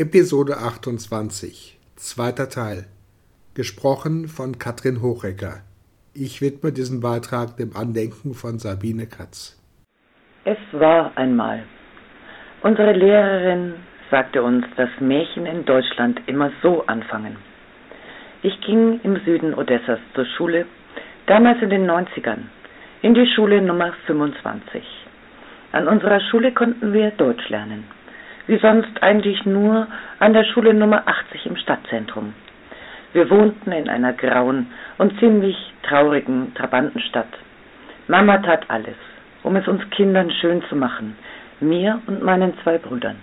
Episode 28, zweiter Teil. Gesprochen von Katrin Hochrecker. Ich widme diesen Beitrag dem Andenken von Sabine Katz. Es war einmal. Unsere Lehrerin sagte uns, dass Märchen in Deutschland immer so anfangen. Ich ging im Süden Odessas zur Schule, damals in den 90ern, in die Schule Nummer 25. An unserer Schule konnten wir Deutsch lernen wie sonst eigentlich nur an der Schule Nummer 80 im Stadtzentrum. Wir wohnten in einer grauen und ziemlich traurigen Trabantenstadt. Mama tat alles, um es uns Kindern schön zu machen, mir und meinen zwei Brüdern.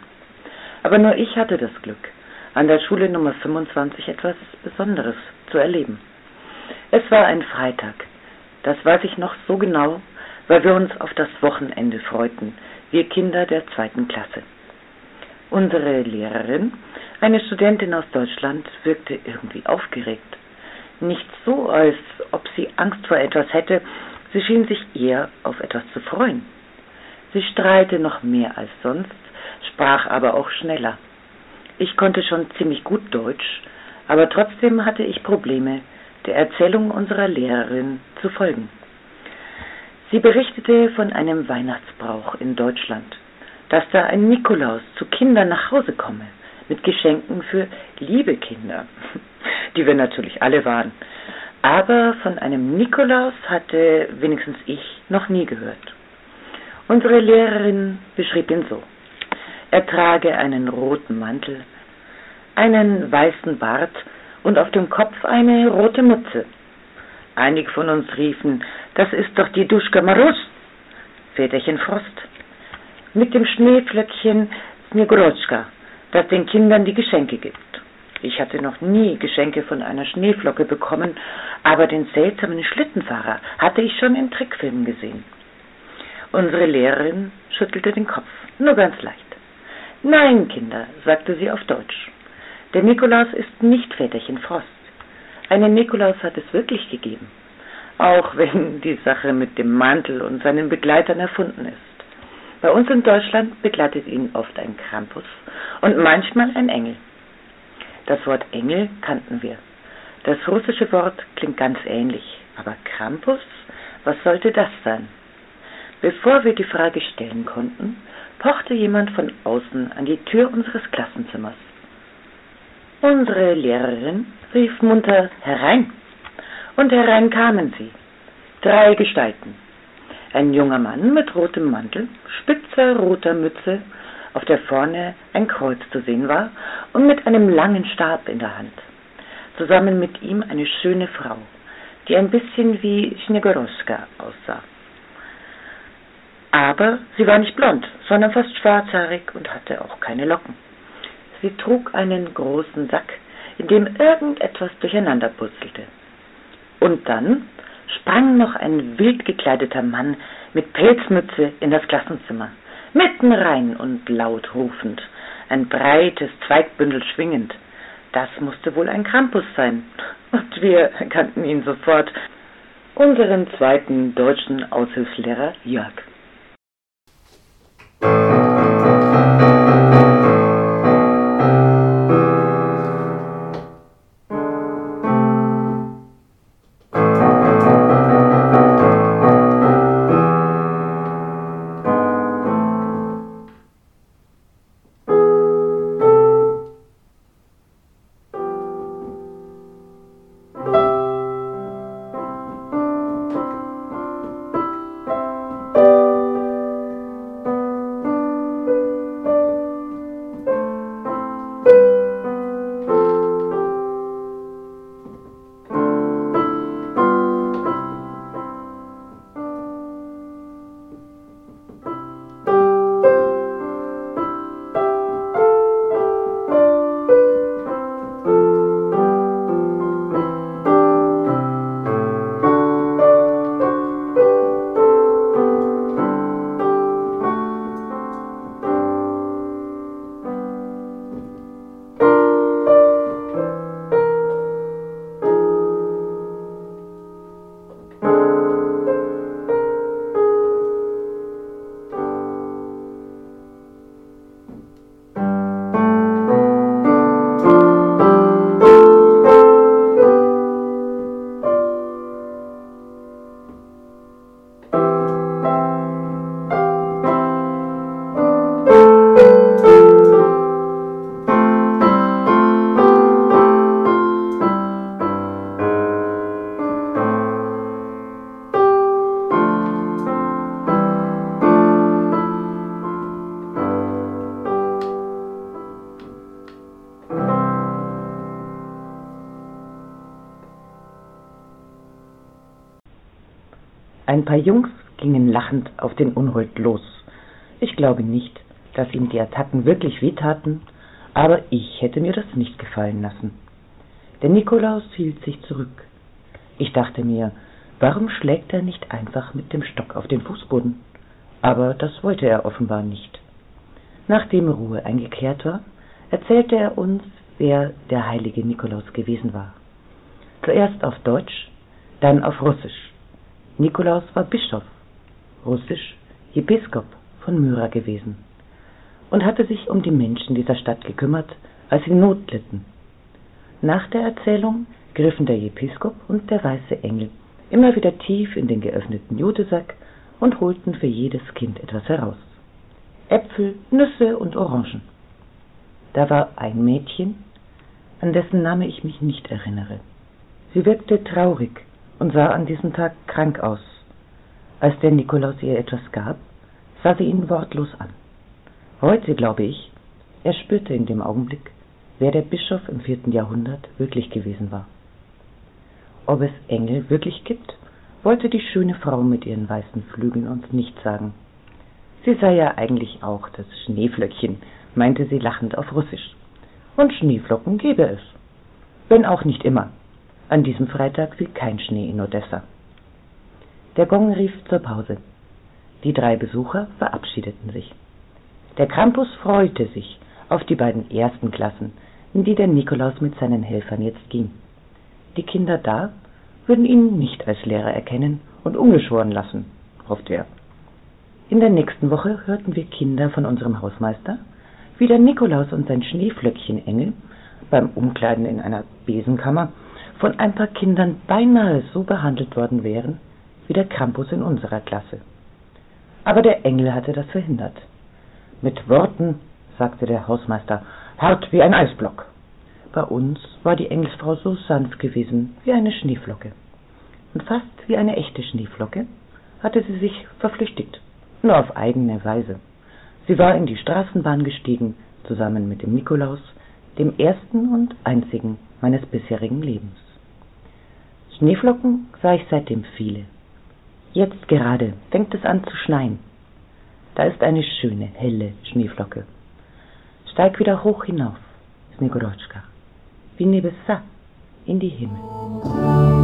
Aber nur ich hatte das Glück, an der Schule Nummer 25 etwas Besonderes zu erleben. Es war ein Freitag, das weiß ich noch so genau, weil wir uns auf das Wochenende freuten, wir Kinder der zweiten Klasse. Unsere Lehrerin, eine Studentin aus Deutschland, wirkte irgendwie aufgeregt. Nicht so, als ob sie Angst vor etwas hätte, sie schien sich eher auf etwas zu freuen. Sie strahlte noch mehr als sonst, sprach aber auch schneller. Ich konnte schon ziemlich gut Deutsch, aber trotzdem hatte ich Probleme, der Erzählung unserer Lehrerin zu folgen. Sie berichtete von einem Weihnachtsbrauch in Deutschland dass da ein Nikolaus zu Kindern nach Hause komme, mit Geschenken für liebe Kinder, die wir natürlich alle waren. Aber von einem Nikolaus hatte wenigstens ich noch nie gehört. Unsere Lehrerin beschrieb ihn so. Er trage einen roten Mantel, einen weißen Bart und auf dem Kopf eine rote Mütze. Einige von uns riefen, das ist doch die Duschka Marus, Väterchen Frost mit dem Schneeflöckchen Snegurochka, das den Kindern die Geschenke gibt. Ich hatte noch nie Geschenke von einer Schneeflocke bekommen, aber den seltsamen Schlittenfahrer hatte ich schon in Trickfilmen gesehen. Unsere Lehrerin schüttelte den Kopf, nur ganz leicht. Nein, Kinder, sagte sie auf Deutsch. Der Nikolaus ist nicht Väterchen Frost. Einen Nikolaus hat es wirklich gegeben, auch wenn die Sache mit dem Mantel und seinen Begleitern erfunden ist. Bei uns in Deutschland begleitet ihn oft ein Krampus und manchmal ein Engel. Das Wort Engel kannten wir. Das russische Wort klingt ganz ähnlich, aber Krampus, was sollte das sein? Bevor wir die Frage stellen konnten, pochte jemand von außen an die Tür unseres Klassenzimmers. Unsere Lehrerin rief munter herein, und herein kamen sie. Drei Gestalten, ein junger Mann mit rotem Mantel, spitzer roter Mütze, auf der vorne ein Kreuz zu sehen war, und mit einem langen Stab in der Hand. Zusammen mit ihm eine schöne Frau, die ein bisschen wie Schnegoroska aussah. Aber sie war nicht blond, sondern fast schwarzhaarig und hatte auch keine Locken. Sie trug einen großen Sack, in dem irgendetwas durcheinander purzelte. Und dann sprang noch ein wild gekleideter Mann mit Pelzmütze in das Klassenzimmer, mitten rein und laut rufend, ein breites Zweigbündel schwingend. Das musste wohl ein Krampus sein, und wir kannten ihn sofort, unseren zweiten deutschen Aushilfslehrer Jörg. Ein paar Jungs gingen lachend auf den Unhold los. Ich glaube nicht, dass ihm die Attacken wirklich wehtaten, aber ich hätte mir das nicht gefallen lassen. Der Nikolaus hielt sich zurück. Ich dachte mir, warum schlägt er nicht einfach mit dem Stock auf den Fußboden? Aber das wollte er offenbar nicht. Nachdem Ruhe eingekehrt war, erzählte er uns, wer der heilige Nikolaus gewesen war. Zuerst auf Deutsch, dann auf Russisch. Nikolaus war Bischof, Russisch Episkop von Myra gewesen und hatte sich um die Menschen dieser Stadt gekümmert, als sie Not litten. Nach der Erzählung griffen der Episkop und der weiße Engel immer wieder tief in den geöffneten Jutesack und holten für jedes Kind etwas heraus. Äpfel, Nüsse und Orangen. Da war ein Mädchen, an dessen Name ich mich nicht erinnere. Sie wirkte traurig und sah an diesem Tag krank aus. Als der Nikolaus ihr etwas gab, sah sie ihn wortlos an. Heute glaube ich, er spürte in dem Augenblick, wer der Bischof im vierten Jahrhundert wirklich gewesen war. Ob es Engel wirklich gibt, wollte die schöne Frau mit ihren weißen Flügeln uns nicht sagen. Sie sei ja eigentlich auch das Schneeflöckchen, meinte sie lachend auf Russisch. Und Schneeflocken gebe es. Wenn auch nicht immer. An diesem Freitag fiel kein Schnee in Odessa. Der Gong rief zur Pause. Die drei Besucher verabschiedeten sich. Der Krampus freute sich auf die beiden ersten Klassen, in die der Nikolaus mit seinen Helfern jetzt ging. Die Kinder da würden ihn nicht als Lehrer erkennen und ungeschoren lassen, hoffte er. In der nächsten Woche hörten wir Kinder von unserem Hausmeister, wie der Nikolaus und sein Schneeflöckchenengel beim Umkleiden in einer Besenkammer von ein paar Kindern beinahe so behandelt worden wären wie der Krampus in unserer Klasse. Aber der Engel hatte das verhindert. Mit Worten, sagte der Hausmeister, hart wie ein Eisblock. Bei uns war die Engelsfrau so sanft gewesen wie eine Schneeflocke. Und fast wie eine echte Schneeflocke hatte sie sich verflüchtigt, nur auf eigene Weise. Sie war in die Straßenbahn gestiegen, zusammen mit dem Nikolaus, dem ersten und einzigen meines bisherigen Lebens. Schneeflocken sah ich seitdem viele. Jetzt gerade fängt es an zu schneien. Da ist eine schöne, helle Schneeflocke. Steig wieder hoch hinauf, Snegorotschka, wie Nebessa, in die Himmel.